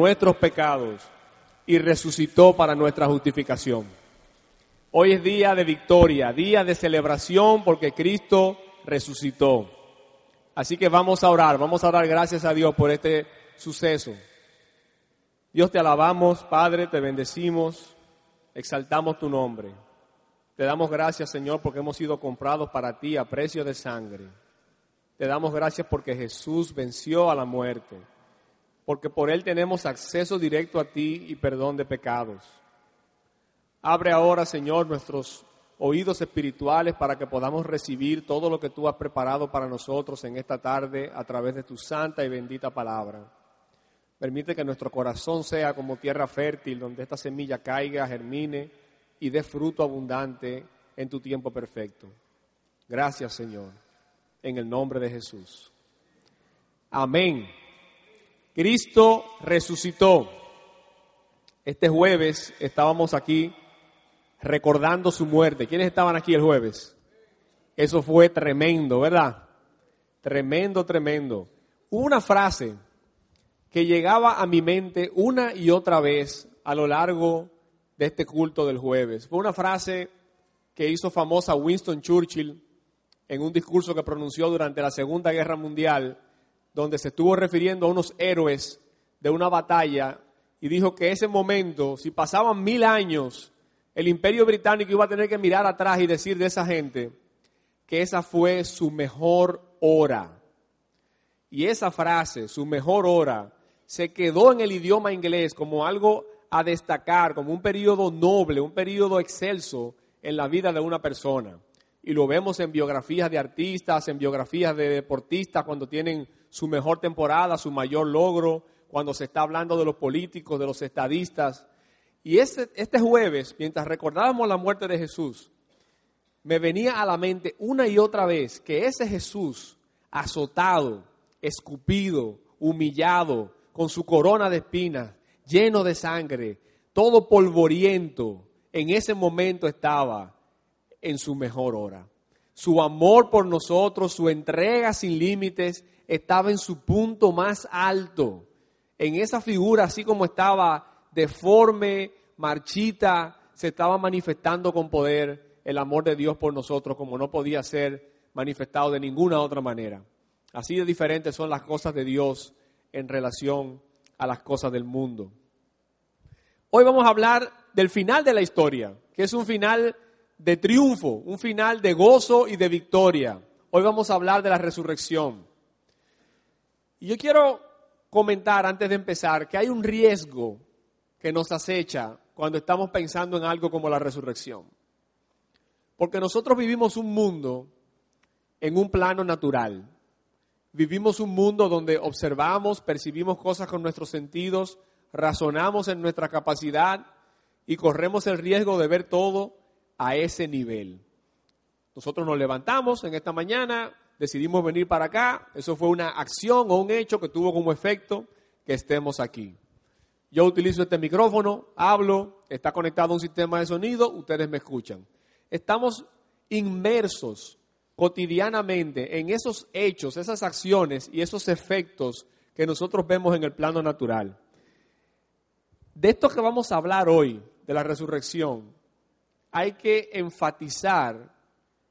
nuestros pecados y resucitó para nuestra justificación. Hoy es día de victoria, día de celebración porque Cristo resucitó. Así que vamos a orar, vamos a dar gracias a Dios por este suceso. Dios te alabamos, Padre, te bendecimos, exaltamos tu nombre. Te damos gracias, Señor, porque hemos sido comprados para ti a precio de sangre. Te damos gracias porque Jesús venció a la muerte, porque por Él tenemos acceso directo a ti y perdón de pecados. Abre ahora, Señor, nuestros oídos espirituales para que podamos recibir todo lo que tú has preparado para nosotros en esta tarde a través de tu santa y bendita palabra. Permite que nuestro corazón sea como tierra fértil, donde esta semilla caiga, germine y dé fruto abundante en tu tiempo perfecto. Gracias, Señor, en el nombre de Jesús. Amén. Cristo resucitó. Este jueves estábamos aquí recordando su muerte. ¿Quiénes estaban aquí el jueves? Eso fue tremendo, ¿verdad? Tremendo, tremendo. Hubo una frase que llegaba a mi mente una y otra vez a lo largo de este culto del jueves. Fue una frase que hizo famosa Winston Churchill en un discurso que pronunció durante la Segunda Guerra Mundial, donde se estuvo refiriendo a unos héroes de una batalla y dijo que ese momento, si pasaban mil años el imperio británico iba a tener que mirar atrás y decir de esa gente que esa fue su mejor hora. Y esa frase, su mejor hora, se quedó en el idioma inglés como algo a destacar, como un periodo noble, un periodo excelso en la vida de una persona. Y lo vemos en biografías de artistas, en biografías de deportistas cuando tienen su mejor temporada, su mayor logro, cuando se está hablando de los políticos, de los estadistas. Y este, este jueves, mientras recordábamos la muerte de Jesús, me venía a la mente una y otra vez que ese Jesús azotado, escupido, humillado, con su corona de espinas, lleno de sangre, todo polvoriento, en ese momento estaba en su mejor hora. Su amor por nosotros, su entrega sin límites, estaba en su punto más alto. En esa figura, así como estaba deforme, marchita, se estaba manifestando con poder el amor de Dios por nosotros como no podía ser manifestado de ninguna otra manera. Así de diferentes son las cosas de Dios en relación a las cosas del mundo. Hoy vamos a hablar del final de la historia, que es un final de triunfo, un final de gozo y de victoria. Hoy vamos a hablar de la resurrección. Y yo quiero comentar antes de empezar que hay un riesgo que nos acecha cuando estamos pensando en algo como la resurrección. Porque nosotros vivimos un mundo en un plano natural. Vivimos un mundo donde observamos, percibimos cosas con nuestros sentidos, razonamos en nuestra capacidad y corremos el riesgo de ver todo a ese nivel. Nosotros nos levantamos en esta mañana, decidimos venir para acá, eso fue una acción o un hecho que tuvo como efecto que estemos aquí. Yo utilizo este micrófono, hablo, está conectado a un sistema de sonido, ustedes me escuchan. Estamos inmersos cotidianamente en esos hechos, esas acciones y esos efectos que nosotros vemos en el plano natural. De esto que vamos a hablar hoy, de la resurrección, hay que enfatizar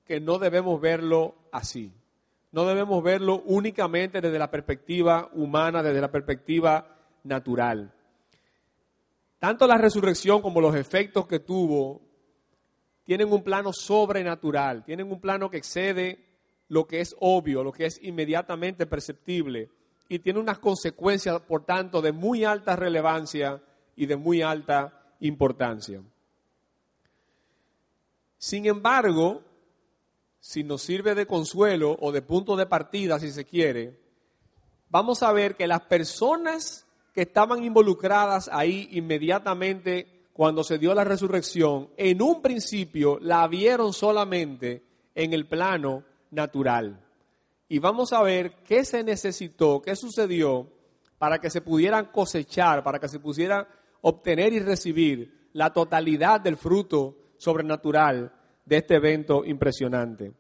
que no debemos verlo así. No debemos verlo únicamente desde la perspectiva humana, desde la perspectiva natural. Tanto la resurrección como los efectos que tuvo tienen un plano sobrenatural, tienen un plano que excede lo que es obvio, lo que es inmediatamente perceptible y tiene unas consecuencias, por tanto, de muy alta relevancia y de muy alta importancia. Sin embargo, si nos sirve de consuelo o de punto de partida, si se quiere, vamos a ver que las personas que estaban involucradas ahí inmediatamente cuando se dio la resurrección, en un principio la vieron solamente en el plano natural. Y vamos a ver qué se necesitó, qué sucedió para que se pudieran cosechar, para que se pudiera obtener y recibir la totalidad del fruto sobrenatural de este evento impresionante.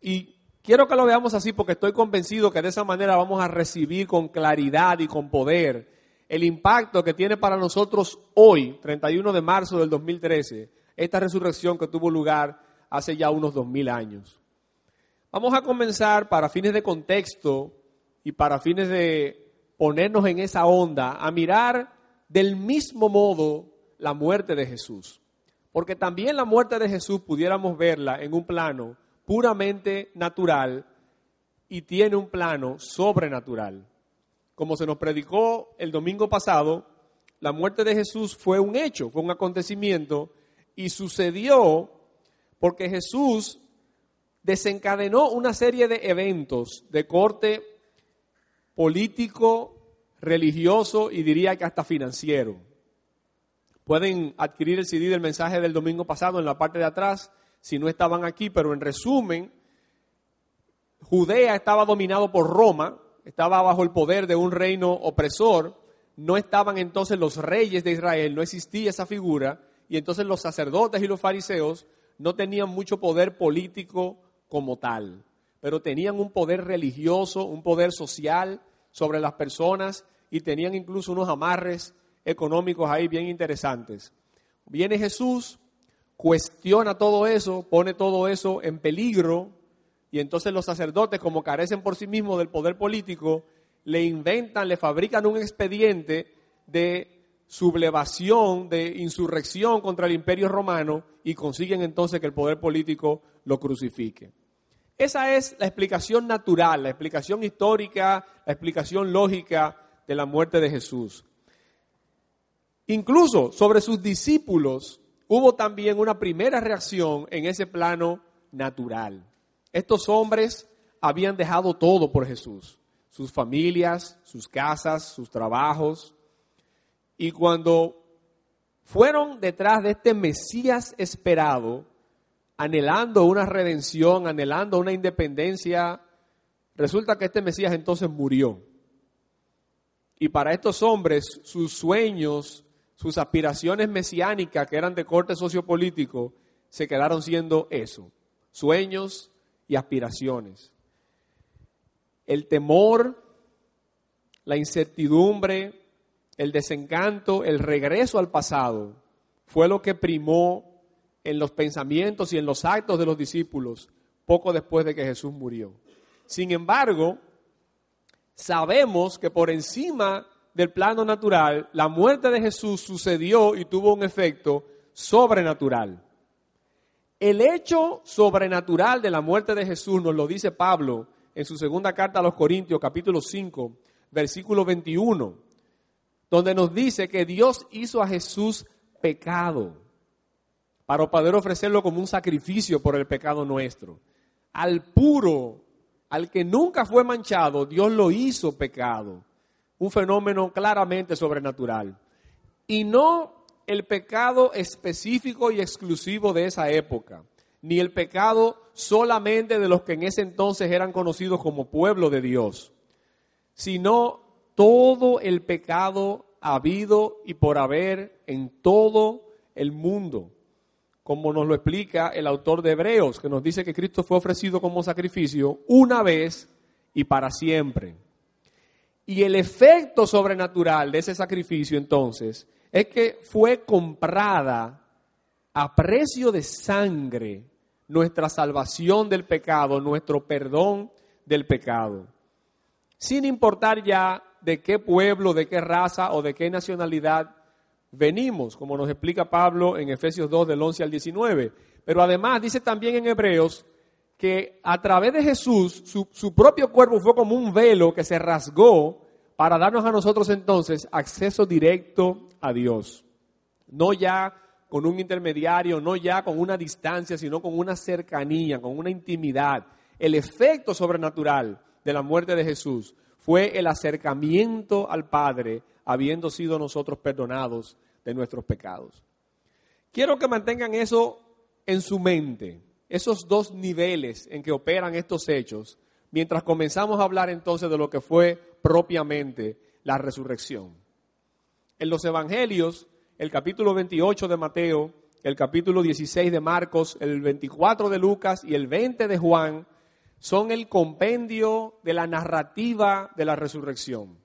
Y quiero que lo veamos así porque estoy convencido que de esa manera vamos a recibir con claridad y con poder el impacto que tiene para nosotros hoy, 31 de marzo del 2013, esta resurrección que tuvo lugar hace ya unos 2000 años. Vamos a comenzar para fines de contexto y para fines de ponernos en esa onda, a mirar del mismo modo la muerte de Jesús. Porque también la muerte de Jesús pudiéramos verla en un plano puramente natural y tiene un plano sobrenatural. Como se nos predicó el domingo pasado, la muerte de Jesús fue un hecho, fue un acontecimiento y sucedió porque Jesús desencadenó una serie de eventos de corte político, religioso y diría que hasta financiero. Pueden adquirir el CD del mensaje del domingo pasado en la parte de atrás si no estaban aquí, pero en resumen, Judea estaba dominado por Roma, estaba bajo el poder de un reino opresor, no estaban entonces los reyes de Israel, no existía esa figura, y entonces los sacerdotes y los fariseos no tenían mucho poder político como tal, pero tenían un poder religioso, un poder social sobre las personas y tenían incluso unos amarres económicos ahí bien interesantes. Viene Jesús, cuestiona todo eso, pone todo eso en peligro y entonces los sacerdotes, como carecen por sí mismos del poder político, le inventan, le fabrican un expediente de sublevación, de insurrección contra el imperio romano y consiguen entonces que el poder político lo crucifique. Esa es la explicación natural, la explicación histórica, la explicación lógica de la muerte de Jesús. Incluso sobre sus discípulos hubo también una primera reacción en ese plano natural. Estos hombres habían dejado todo por Jesús, sus familias, sus casas, sus trabajos. Y cuando fueron detrás de este Mesías esperado, anhelando una redención, anhelando una independencia, resulta que este Mesías entonces murió. Y para estos hombres, sus sueños, sus aspiraciones mesiánicas, que eran de corte sociopolítico, se quedaron siendo eso, sueños y aspiraciones. El temor, la incertidumbre, el desencanto, el regreso al pasado, fue lo que primó en los pensamientos y en los actos de los discípulos poco después de que Jesús murió. Sin embargo, sabemos que por encima del plano natural, la muerte de Jesús sucedió y tuvo un efecto sobrenatural. El hecho sobrenatural de la muerte de Jesús nos lo dice Pablo en su segunda carta a los Corintios, capítulo 5, versículo 21, donde nos dice que Dios hizo a Jesús pecado para poder ofrecerlo como un sacrificio por el pecado nuestro. Al puro, al que nunca fue manchado, Dios lo hizo pecado un fenómeno claramente sobrenatural. Y no el pecado específico y exclusivo de esa época, ni el pecado solamente de los que en ese entonces eran conocidos como pueblo de Dios, sino todo el pecado habido y por haber en todo el mundo, como nos lo explica el autor de Hebreos, que nos dice que Cristo fue ofrecido como sacrificio una vez y para siempre. Y el efecto sobrenatural de ese sacrificio entonces es que fue comprada a precio de sangre nuestra salvación del pecado, nuestro perdón del pecado. Sin importar ya de qué pueblo, de qué raza o de qué nacionalidad venimos, como nos explica Pablo en Efesios 2 del 11 al 19. Pero además dice también en Hebreos que a través de Jesús su, propio cuerpo fue como un velo que se rasgó para darnos a nosotros entonces acceso directo a Dios. No ya con un intermediario, no ya con una distancia, sino con una cercanía, con una intimidad. El efecto sobrenatural de la muerte de Jesús fue el acercamiento al Padre, habiendo sido nosotros perdonados de nuestros pecados. Quiero que mantengan eso en su mente esos dos niveles en que operan estos hechos, mientras comenzamos a hablar entonces de lo que fue propiamente la resurrección. En los evangelios, el capítulo 28 de Mateo, el capítulo 16 de Marcos, el 24 de Lucas y el 20 de Juan, son el compendio de la narrativa de la resurrección.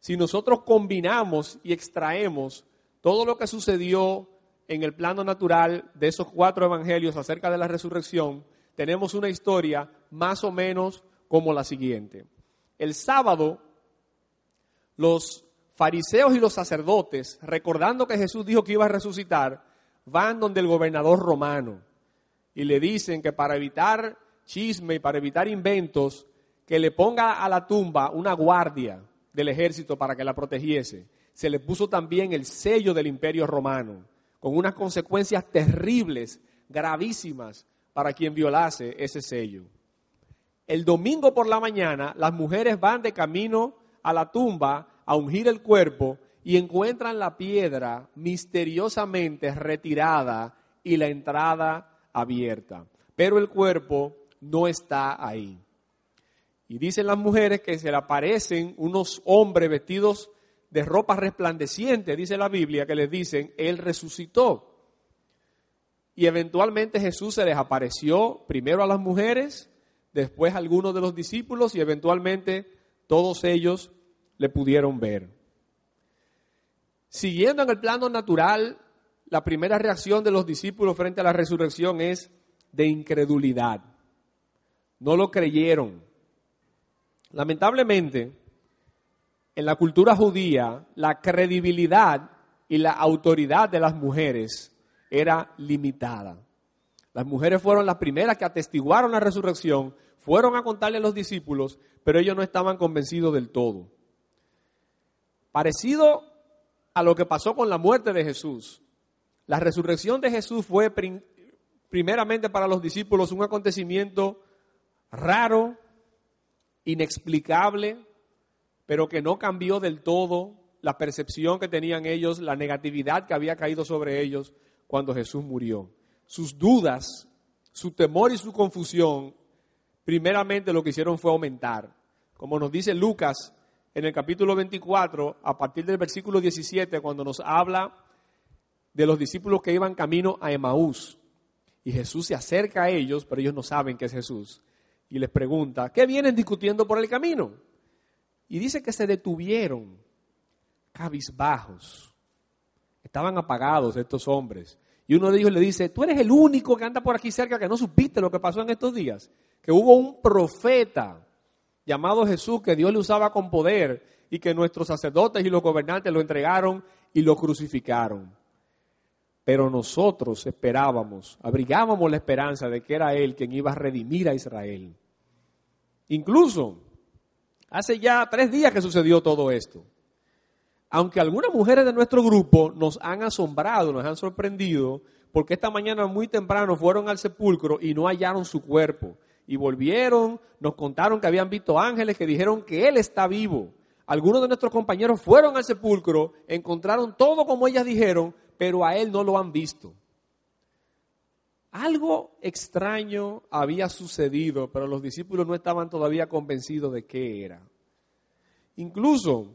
si nosotros combinamos y extraemos todo lo que sucedió en el plano natural de esos cuatro evangelios acerca de la resurrección, tenemos una historia más o menos como la siguiente. El sábado, los fariseos y los sacerdotes, recordando que Jesús dijo que iba a resucitar, van donde el gobernador romano y le dicen que para evitar chisme y para evitar inventos, que le ponga a la tumba una guardia del ejército para que la protegiese. Se le puso también el sello del imperio romano, con unas consecuencias terribles, gravísimas, para quien violase ese sello. El domingo por la mañana, las mujeres van de camino a la tumba a ungir el cuerpo y encuentran la piedra misteriosamente retirada y la entrada abierta. Pero el cuerpo no está ahí. Y dicen las mujeres que se le aparecen unos hombres vestidos de ropa resplandeciente, dice la Biblia, que les dicen, Él resucitó. Y eventualmente Jesús se les apareció primero a las mujeres, después a algunos de los discípulos y eventualmente todos ellos le pudieron ver. Siguiendo en el plano natural, la primera reacción de los discípulos frente a la resurrección es de incredulidad. No lo creyeron. Lamentablemente, en la cultura judía, la credibilidad y la autoridad de las mujeres era limitada. Las mujeres fueron las primeras que atestiguaron la resurrección, fueron a contarle a los discípulos, pero ellos no estaban convencidos del todo. Parecido a lo que pasó con la muerte de Jesús, la resurrección de Jesús fue primeramente para los discípulos un acontecimiento raro, inexplicable, pero que no cambió del todo la percepción que tenían ellos, la negatividad que había caído sobre ellos cuando Jesús murió. Sus dudas, su temor y su confusión, primeramente lo que hicieron fue aumentar. Como nos dice Lucas en el capítulo 24, a partir del versículo 17, cuando nos habla de los discípulos que iban camino a Emaús. Y Jesús se acerca a ellos, pero ellos no saben que es Jesús. Y les pregunta, ¿qué vienen discutiendo por el camino? Y dice que se detuvieron cabizbajos. Estaban apagados estos hombres. Y uno de ellos le dice, tú eres el único que anda por aquí cerca que no supiste lo que pasó en estos días. Que hubo un profeta llamado Jesús que Dios le usaba con poder y que nuestros sacerdotes y los gobernantes lo entregaron y lo crucificaron. Pero nosotros esperábamos, abrigábamos la esperanza de que era Él quien iba a redimir a Israel. Incluso Hace ya tres días que sucedió todo esto. Aunque algunas mujeres de nuestro grupo nos han asombrado, nos han sorprendido, porque esta mañana muy temprano fueron al sepulcro y no hallaron su cuerpo. Y volvieron, nos contaron que habían visto ángeles que dijeron que Él está vivo. Algunos de nuestros compañeros fueron al sepulcro, encontraron todo como ellas dijeron, pero a Él no lo han visto. Algo extraño había sucedido, pero los discípulos no estaban todavía convencidos de qué era. Incluso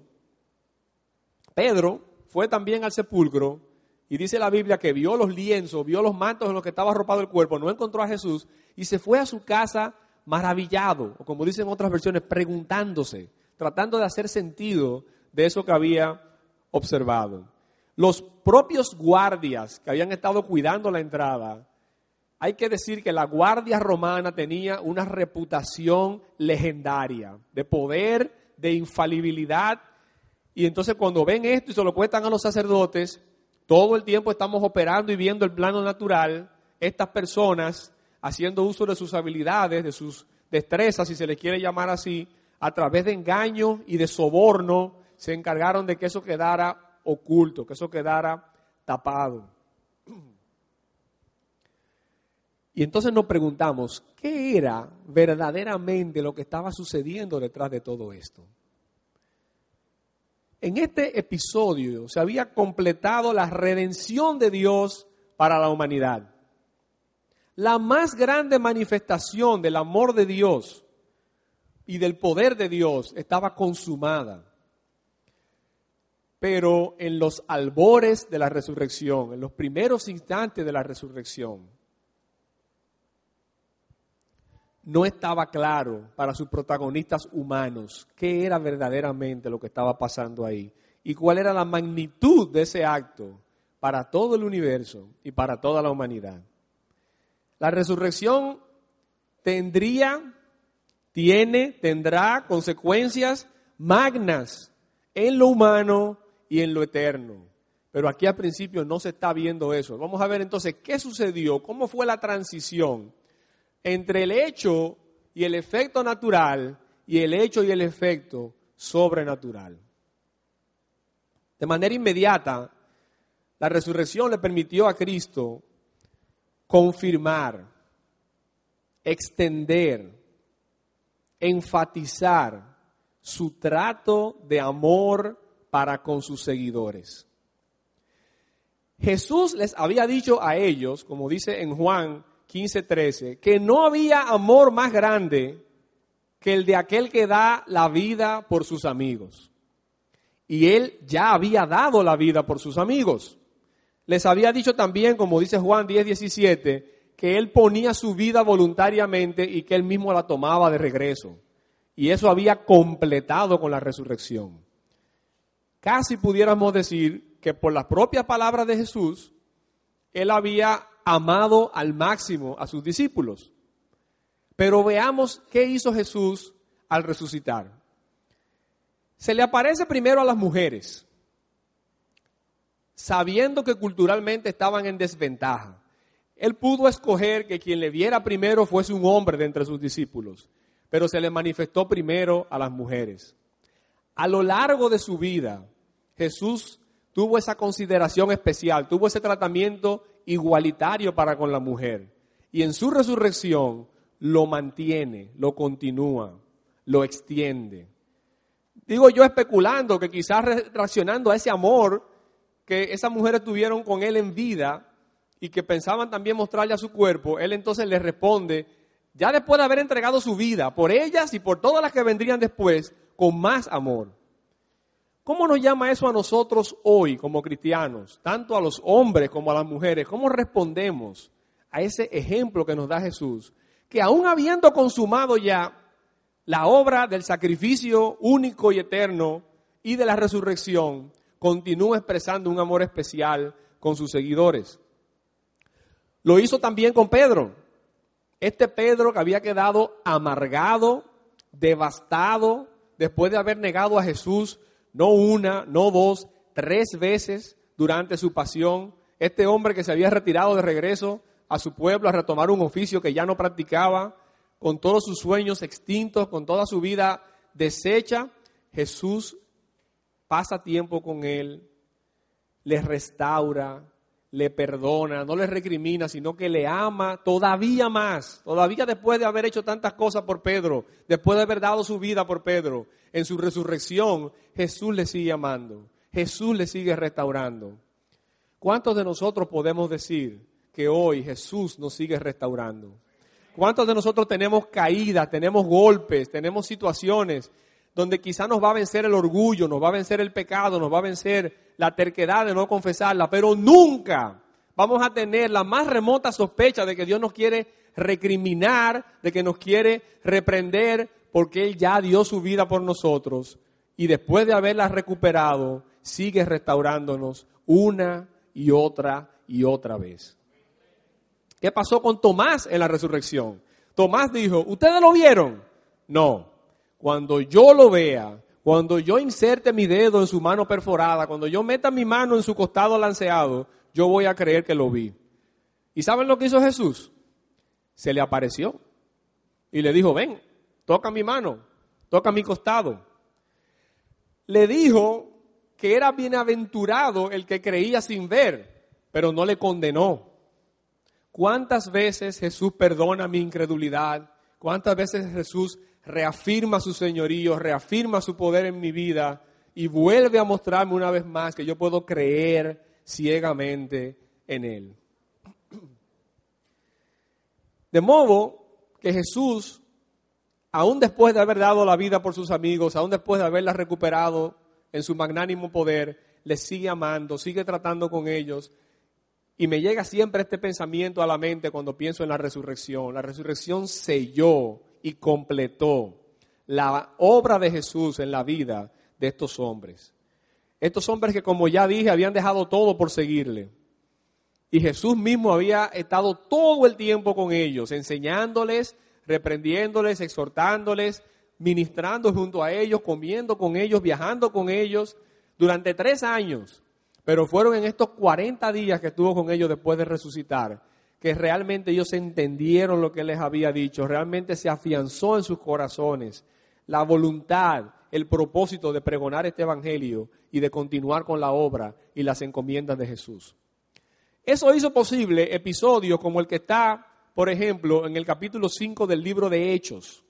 Pedro fue también al sepulcro y dice la Biblia que vio los lienzos, vio los mantos en los que estaba arropado el cuerpo, no encontró a Jesús y se fue a su casa maravillado, o como dicen otras versiones, preguntándose, tratando de hacer sentido de eso que había observado. Los propios guardias que habían estado cuidando la entrada hay que decir que la Guardia Romana tenía una reputación legendaria de poder, de infalibilidad. Y entonces cuando ven esto y se lo cuentan a los sacerdotes, todo el tiempo estamos operando y viendo el plano natural, estas personas haciendo uso de sus habilidades, de sus destrezas, si se les quiere llamar así, a través de engaño y de soborno, se encargaron de que eso quedara oculto, que eso quedara tapado. Y entonces nos preguntamos, ¿qué era verdaderamente lo que estaba sucediendo detrás de todo esto? En este episodio se había completado la redención de Dios para la humanidad. La más grande manifestación del amor de Dios y del poder de Dios estaba consumada. Pero en los albores de la resurrección, en los primeros instantes de la resurrección, no estaba claro para sus protagonistas humanos qué era verdaderamente lo que estaba pasando ahí y cuál era la magnitud de ese acto para todo el universo y para toda la humanidad. La resurrección tendría, tiene, tendrá consecuencias magnas en lo humano y en lo eterno. Pero aquí al principio no se está viendo eso. Vamos a ver entonces qué sucedió, cómo fue la transición entre el hecho y el efecto natural y el hecho y el efecto sobrenatural. De manera inmediata, la resurrección le permitió a Cristo confirmar, extender, enfatizar su trato de amor para con sus seguidores. Jesús les había dicho a ellos, como dice en Juan 15:13, que no había amor más grande que el de aquel que da la vida por sus amigos. Y él ya había dado la vida por sus amigos. Les había dicho también, como dice Juan 10:17, que él ponía su vida voluntariamente y que él mismo la tomaba de regreso. Y eso había completado con la resurrección. Casi pudiéramos decir que por las propias palabras de Jesús, él había amado al máximo a sus discípulos. Pero veamos qué hizo Jesús al resucitar. Se le aparece primero a las mujeres sabiendo que culturalmente estaban en desventaja. Él pudo escoger que quien le viera primero fuese un hombre de entre sus discípulos, pero se le manifestó primero a las mujeres. A lo largo de su vida, Jesús tuvo esa consideración especial, tuvo ese tratamiento igualitario para con la mujer. Y en su resurrección lo mantiene, lo continúa, lo extiende. Digo yo especulando que quizás reaccionando a ese amor que esas mujeres tuvieron con él en vida y que pensaban también mostrarle a su cuerpo, él entonces les responde, ya después de haber entregado su vida por ellas y por todas las que vendrían después, con más amor. ¿Cómo nos llama eso a nosotros hoy como cristianos, tanto a los hombres como a las mujeres? ¿Cómo respondemos a ese ejemplo que nos da Jesús? Que aún habiendo consumado ya la obra del sacrificio único y eterno y de la resurrección, continúa expresando un amor especial con sus seguidores. Lo hizo también con Pedro. Este Pedro que había quedado amargado, devastado, después de haber negado a Jesús no una, no dos, tres veces durante su pasión. Este hombre que se había retirado de regreso a su pueblo a retomar un oficio que ya no practicaba, con todos sus sueños extintos, con toda su vida deshecha, Jesús pasa tiempo con él, le restaura, le perdona, no le recrimina, sino que le ama todavía más, todavía después de haber hecho tantas cosas por Pedro, después de haber dado su vida por Pedro, en su resurrección, Jesús le sigue amando, Jesús le sigue restaurando. ¿Cuántos de nosotros podemos decir que hoy Jesús nos sigue restaurando? ¿Cuántos de nosotros tenemos caídas, tenemos golpes, tenemos situaciones donde quizá nos va a vencer el orgullo, nos va a vencer el pecado, nos va a vencer la terquedad de no confesarla, pero nunca vamos a tener la más remota sospecha de que Dios nos quiere recriminar, de que nos quiere reprender, porque Él ya dio su vida por nosotros y después de haberla recuperado, sigue restaurándonos una y otra y otra vez. ¿Qué pasó con Tomás en la resurrección? Tomás dijo, ¿ustedes lo vieron? No, cuando yo lo vea, cuando yo inserte mi dedo en su mano perforada, cuando yo meta mi mano en su costado lanceado, yo voy a creer que lo vi. ¿Y saben lo que hizo Jesús? Se le apareció y le dijo, ven, toca mi mano, toca mi costado. Le dijo que era bienaventurado el que creía sin ver, pero no le condenó. ¿Cuántas veces Jesús perdona mi incredulidad? ¿Cuántas veces Jesús reafirma su señorío, reafirma su poder en mi vida y vuelve a mostrarme una vez más que yo puedo creer ciegamente en Él. De modo que Jesús, aún después de haber dado la vida por sus amigos, aún después de haberla recuperado en su magnánimo poder, les sigue amando, sigue tratando con ellos. Y me llega siempre este pensamiento a la mente cuando pienso en la resurrección. La resurrección selló y completó la obra de Jesús en la vida de estos hombres. Estos hombres que, como ya dije, habían dejado todo por seguirle. Y Jesús mismo había estado todo el tiempo con ellos, enseñándoles, reprendiéndoles, exhortándoles, ministrando junto a ellos, comiendo con ellos, viajando con ellos, durante tres años. Pero fueron en estos 40 días que estuvo con ellos después de resucitar, que realmente ellos entendieron lo que les había dicho, realmente se afianzó en sus corazones la voluntad, el propósito de pregonar este Evangelio y de continuar con la obra y las encomiendas de Jesús. Eso hizo posible episodios como el que está, por ejemplo, en el capítulo 5 del libro de Hechos.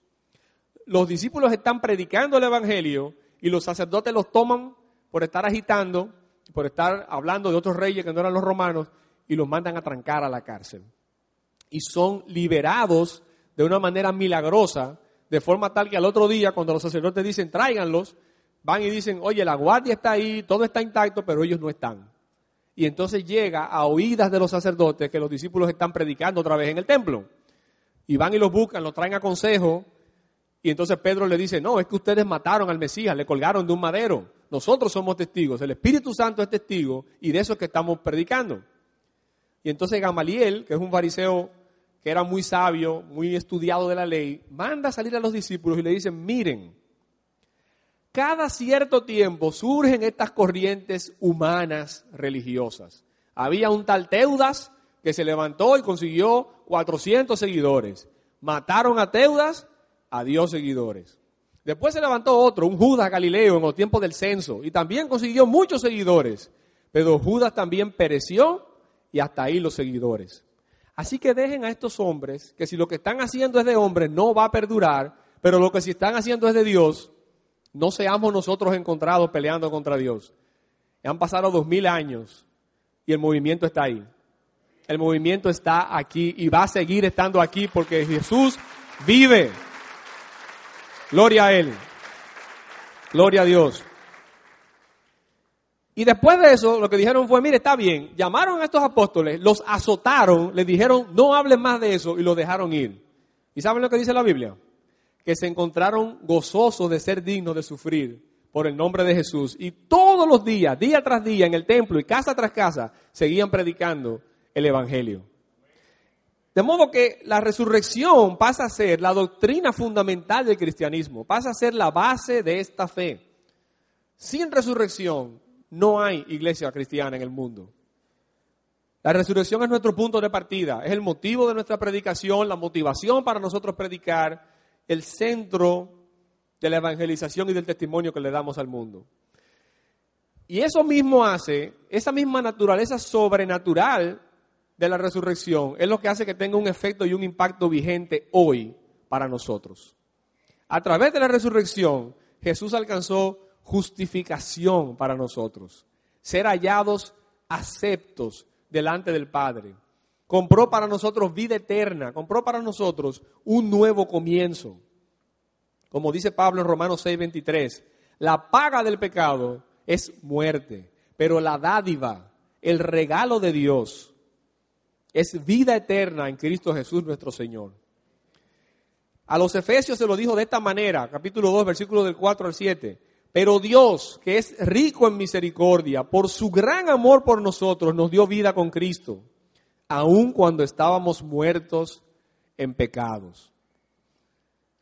Los discípulos están predicando el Evangelio y los sacerdotes los toman por estar agitando, por estar hablando de otros reyes que no eran los romanos, y los mandan a trancar a la cárcel. Y son liberados de una manera milagrosa, de forma tal que al otro día, cuando los sacerdotes dicen tráiganlos, van y dicen, oye, la guardia está ahí, todo está intacto, pero ellos no están. Y entonces llega a oídas de los sacerdotes que los discípulos están predicando otra vez en el templo. Y van y los buscan, los traen a consejo. Y entonces Pedro le dice, no, es que ustedes mataron al Mesías, le colgaron de un madero. Nosotros somos testigos, el Espíritu Santo es testigo y de eso es que estamos predicando. Y entonces Gamaliel, que es un fariseo que era muy sabio, muy estudiado de la ley, manda a salir a los discípulos y le dice, miren, cada cierto tiempo surgen estas corrientes humanas religiosas. Había un tal Teudas que se levantó y consiguió 400 seguidores. Mataron a Teudas, a Dios seguidores. Después se levantó otro, un Judas Galileo en los tiempos del censo, y también consiguió muchos seguidores. Pero Judas también pereció y hasta ahí los seguidores. Así que dejen a estos hombres, que si lo que están haciendo es de hombres, no va a perdurar, pero lo que si están haciendo es de Dios, no seamos nosotros encontrados peleando contra Dios. Han pasado dos mil años y el movimiento está ahí. El movimiento está aquí y va a seguir estando aquí porque Jesús vive. Gloria a Él. Gloria a Dios. Y después de eso, lo que dijeron fue, mire, está bien, llamaron a estos apóstoles, los azotaron, les dijeron, no hablen más de eso y los dejaron ir. ¿Y saben lo que dice la Biblia? Que se encontraron gozosos de ser dignos de sufrir por el nombre de Jesús. Y todos los días, día tras día, en el templo y casa tras casa, seguían predicando el Evangelio. De modo que la resurrección pasa a ser la doctrina fundamental del cristianismo, pasa a ser la base de esta fe. Sin resurrección, no hay iglesia cristiana en el mundo. La resurrección es nuestro punto de partida, es el motivo de nuestra predicación, la motivación para nosotros predicar, el centro de la evangelización y del testimonio que le damos al mundo. Y eso mismo hace, esa misma naturaleza sobrenatural de la resurrección, es lo que hace que tenga un efecto y un impacto vigente hoy para nosotros. A través de la resurrección, Jesús alcanzó justificación para nosotros, ser hallados aceptos delante del Padre. Compró para nosotros vida eterna, compró para nosotros un nuevo comienzo. Como dice Pablo en Romanos 6:23, la paga del pecado es muerte, pero la dádiva, el regalo de Dios, es vida eterna en Cristo Jesús nuestro Señor. A los Efesios se lo dijo de esta manera, capítulo 2, versículo del 4 al 7. Pero Dios, que es rico en misericordia, por su gran amor por nosotros, nos dio vida con Cristo, aun cuando estábamos muertos en pecados.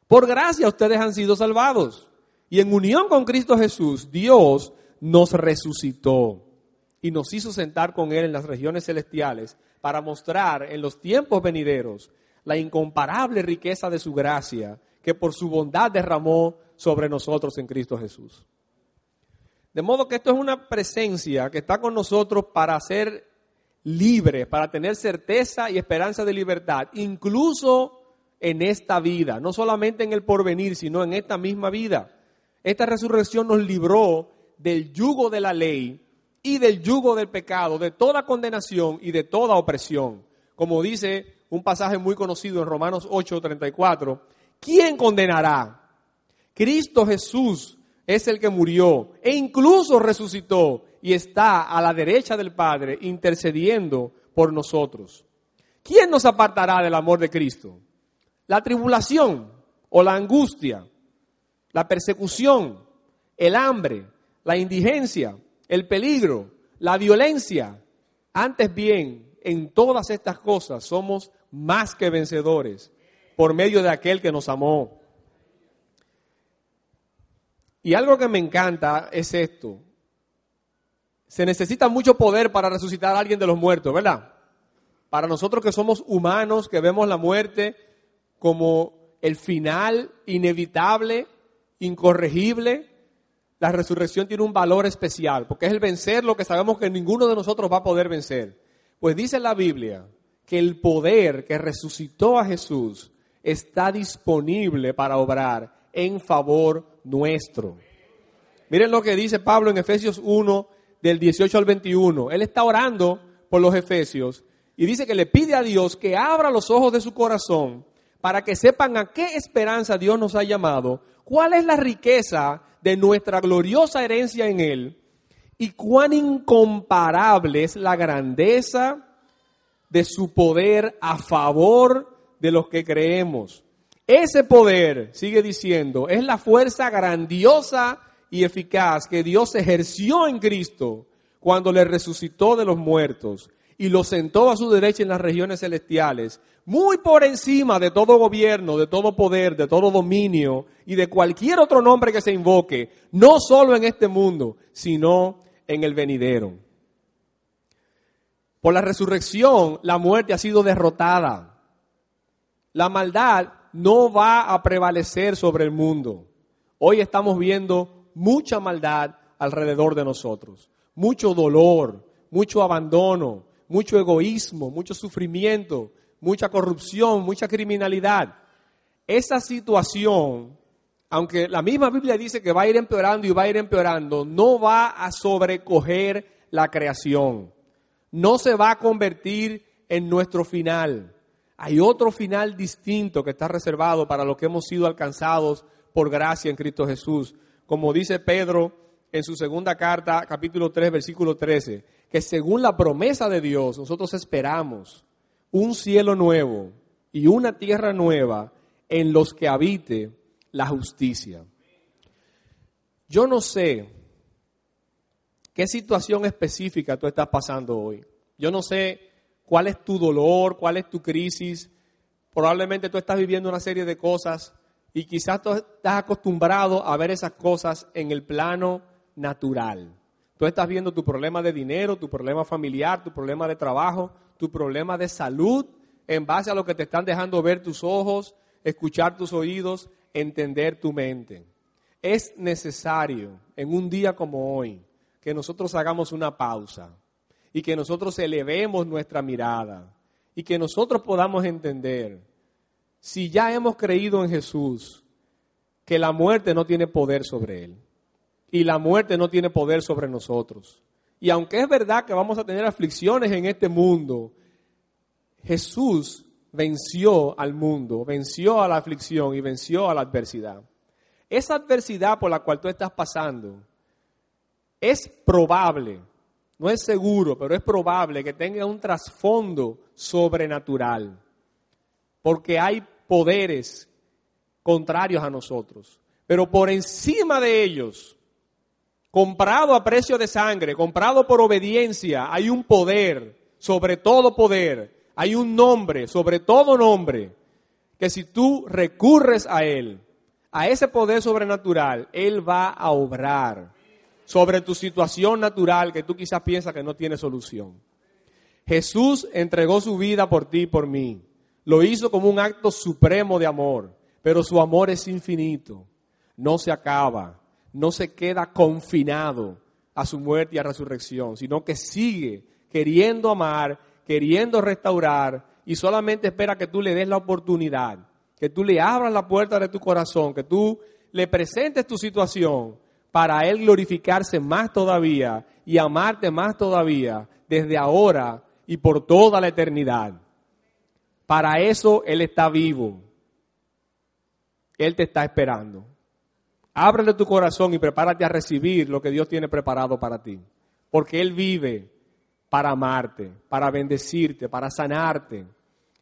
Por gracia ustedes han sido salvados. Y en unión con Cristo Jesús, Dios nos resucitó y nos hizo sentar con Él en las regiones celestiales para mostrar en los tiempos venideros la incomparable riqueza de su gracia que por su bondad derramó sobre nosotros en Cristo Jesús. De modo que esto es una presencia que está con nosotros para ser libre, para tener certeza y esperanza de libertad, incluso en esta vida, no solamente en el porvenir, sino en esta misma vida. Esta resurrección nos libró del yugo de la ley y del yugo del pecado, de toda condenación y de toda opresión. Como dice un pasaje muy conocido en Romanos 8:34, ¿quién condenará? Cristo Jesús es el que murió e incluso resucitó y está a la derecha del Padre intercediendo por nosotros. ¿Quién nos apartará del amor de Cristo? La tribulación, o la angustia, la persecución, el hambre, la indigencia, el peligro, la violencia. Antes bien, en todas estas cosas somos más que vencedores por medio de aquel que nos amó. Y algo que me encanta es esto. Se necesita mucho poder para resucitar a alguien de los muertos, ¿verdad? Para nosotros que somos humanos, que vemos la muerte como el final inevitable, incorregible, la resurrección tiene un valor especial, porque es el vencer lo que sabemos que ninguno de nosotros va a poder vencer. Pues dice la Biblia que el poder que resucitó a Jesús está disponible para obrar en favor nuestro. Miren lo que dice Pablo en Efesios 1, del 18 al 21. Él está orando por los Efesios y dice que le pide a Dios que abra los ojos de su corazón para que sepan a qué esperanza Dios nos ha llamado, cuál es la riqueza de nuestra gloriosa herencia en Él y cuán incomparable es la grandeza de su poder a favor de los que creemos. Ese poder, sigue diciendo, es la fuerza grandiosa y eficaz que Dios ejerció en Cristo cuando le resucitó de los muertos y lo sentó a su derecha en las regiones celestiales, muy por encima de todo gobierno, de todo poder, de todo dominio y de cualquier otro nombre que se invoque, no solo en este mundo, sino en el venidero. Por la resurrección, la muerte ha sido derrotada. La maldad no va a prevalecer sobre el mundo. Hoy estamos viendo mucha maldad alrededor de nosotros, mucho dolor, mucho abandono, mucho egoísmo, mucho sufrimiento, mucha corrupción, mucha criminalidad. Esa situación, aunque la misma Biblia dice que va a ir empeorando y va a ir empeorando, no va a sobrecoger la creación. No se va a convertir en nuestro final. Hay otro final distinto que está reservado para los que hemos sido alcanzados por gracia en Cristo Jesús. Como dice Pedro en su segunda carta, capítulo 3, versículo 13 que según la promesa de Dios nosotros esperamos un cielo nuevo y una tierra nueva en los que habite la justicia. Yo no sé qué situación específica tú estás pasando hoy. Yo no sé cuál es tu dolor, cuál es tu crisis. Probablemente tú estás viviendo una serie de cosas y quizás tú estás acostumbrado a ver esas cosas en el plano natural. Tú estás viendo tu problema de dinero, tu problema familiar, tu problema de trabajo, tu problema de salud, en base a lo que te están dejando ver tus ojos, escuchar tus oídos, entender tu mente. Es necesario en un día como hoy que nosotros hagamos una pausa y que nosotros elevemos nuestra mirada y que nosotros podamos entender, si ya hemos creído en Jesús, que la muerte no tiene poder sobre él y la muerte no tiene poder sobre nosotros. Y aunque es verdad que vamos a tener aflicciones en este mundo, Jesús venció al mundo, venció a la aflicción y venció a la adversidad. Esa adversidad por la cual tú estás pasando es probable, no es seguro, pero es probable que tenga un trasfondo sobrenatural, porque hay poderes contrarios a nosotros. Pero por encima de ellos comprado a precio de sangre, comprado por obediencia, hay un poder sobre todo poder, hay un nombre sobre todo nombre, que si tú recurres a Él, a ese poder sobrenatural, Él va a obrar sobre tu situación natural que tú quizás piensas que no tiene solución. Jesús entregó su vida por ti y por mí. Lo hizo como un acto supremo de amor, pero su amor es infinito, no se acaba no se queda confinado a su muerte y a resurrección, sino que sigue queriendo amar, queriendo restaurar y solamente espera que tú le des la oportunidad, que tú le abras la puerta de tu corazón, que tú le presentes tu situación para Él glorificarse más todavía y amarte más todavía desde ahora y por toda la eternidad. Para eso Él está vivo. Él te está esperando. Ábrele tu corazón y prepárate a recibir lo que Dios tiene preparado para ti. Porque Él vive para amarte, para bendecirte, para sanarte.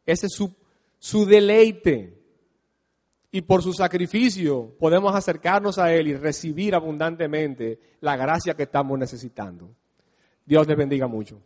Ese es su, su deleite. y por su sacrificio podemos acercarnos a Él y recibir abundantemente la gracia que estamos necesitando. Dios les bendiga mucho.